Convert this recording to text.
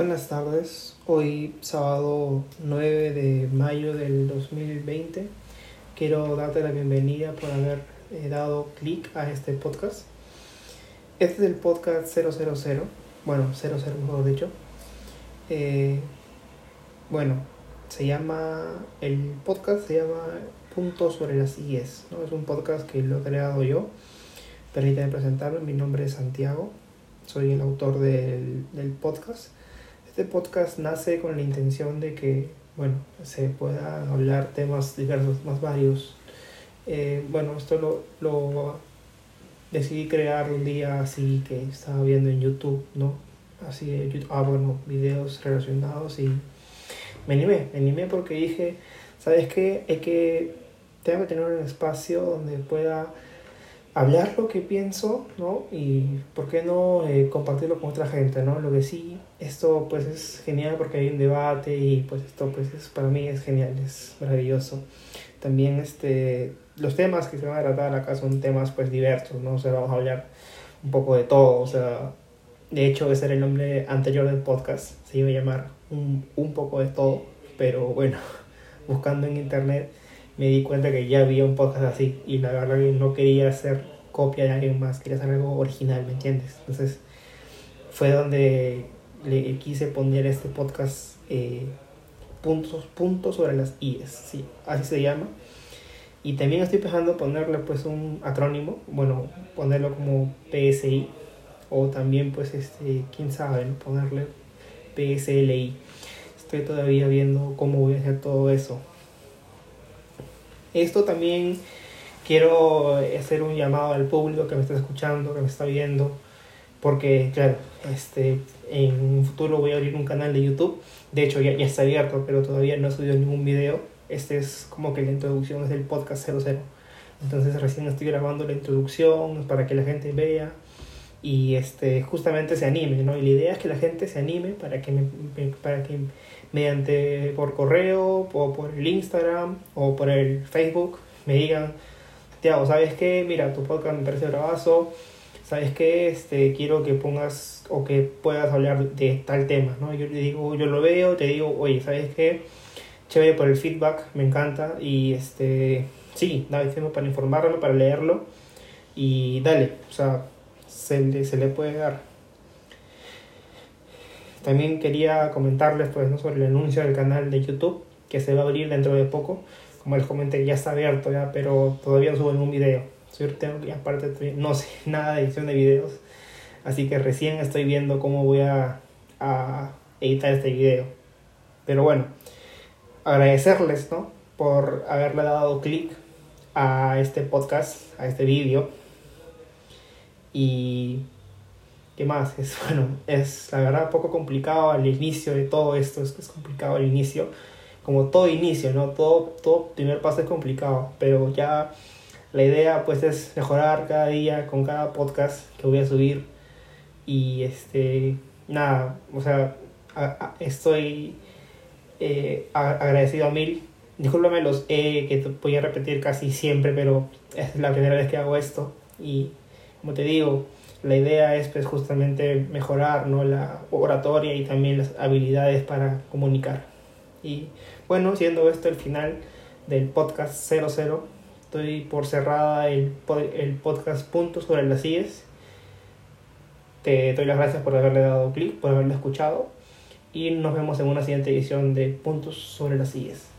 Buenas tardes, hoy sábado 9 de mayo del 2020 quiero darte la bienvenida por haber eh, dado clic a este podcast. Este es el podcast 000, bueno, 00 mejor dicho. Eh, bueno, se llama, el podcast se llama Puntos sobre las IES, ¿no? Es un podcast que lo he creado yo. Permítame presentarme, mi nombre es Santiago, soy el autor del, del podcast. Este podcast nace con la intención de que, bueno, se pueda hablar temas diversos, más varios. Eh, bueno, esto lo, lo decidí crear un día así que estaba viendo en YouTube, ¿no? Así YouTube, ah, bueno, videos relacionados y me animé, me animé porque dije, ¿sabes qué? Es que tengo que tener un espacio donde pueda hablar lo que pienso, ¿no? Y por qué no eh, compartirlo con otra gente, ¿no? Lo que sí, esto pues es genial porque hay un debate y pues esto pues es, para mí es genial, es maravilloso. También este, los temas que se van a tratar acá son temas pues diversos, ¿no? O sea, vamos a hablar un poco de todo, o sea, de hecho ese era el nombre anterior del podcast, se iba a llamar un, un poco de todo, pero bueno, buscando en internet me di cuenta que ya había un podcast así y la verdad no quería hacer copia de alguien más, quería hacer algo original, ¿me entiendes? Entonces fue donde le quise poner este podcast eh, puntos, puntos sobre las IES, sí, así se llama. Y también estoy pensando ponerle pues un acrónimo, bueno, ponerlo como PSI o también pues este, quién sabe, ponerle PSLI. Estoy todavía viendo cómo voy a hacer todo eso. Esto también quiero hacer un llamado al público que me está escuchando, que me está viendo, porque claro, este, en un futuro voy a abrir un canal de YouTube. De hecho, ya, ya está abierto, pero todavía no he subido ningún video. Este es como que la introducción es del podcast 00. Entonces recién estoy grabando la introducción para que la gente vea y este, justamente se anime, ¿no? Y la idea es que la gente se anime para que, me, para que mediante por correo o por el Instagram o por el Facebook me digan, Tiago, ¿sabes qué? Mira, tu podcast me parece bravazo, ¿sabes qué? Este, quiero que pongas o que puedas hablar de tal tema, ¿no? Yo le digo, yo lo veo, te digo, oye, ¿sabes qué? Chévere por el feedback, me encanta y este, sí, dale, para informarme, para leerlo y dale, o sea, se le, se le puede dar. También quería comentarles pues, ¿no? sobre el anuncio del canal de YouTube que se va a abrir dentro de poco. Como les comenté, ya está abierto ya, pero todavía no subo ningún video. que aparte no sé nada de edición de videos. Así que recién estoy viendo cómo voy a, a editar este video. Pero bueno, agradecerles ¿no? por haberle dado clic a este podcast, a este vídeo. Y ¿Qué más? Es bueno, es la verdad poco complicado al inicio de todo esto, es, es complicado al inicio, como todo inicio, ¿no? Todo, todo primer paso es complicado, pero ya la idea pues es mejorar cada día con cada podcast que voy a subir y este, nada, o sea, estoy eh, agradecido a mil. Discúlpame los E que voy a repetir casi siempre, pero es la primera vez que hago esto y como te digo, la idea es pues justamente mejorar ¿no? la oratoria y también las habilidades para comunicar. Y bueno, siendo esto el final del podcast 00, estoy por cerrada el, el podcast Puntos sobre las IES. Te doy las gracias por haberle dado clic, por haberlo escuchado y nos vemos en una siguiente edición de Puntos sobre las IES.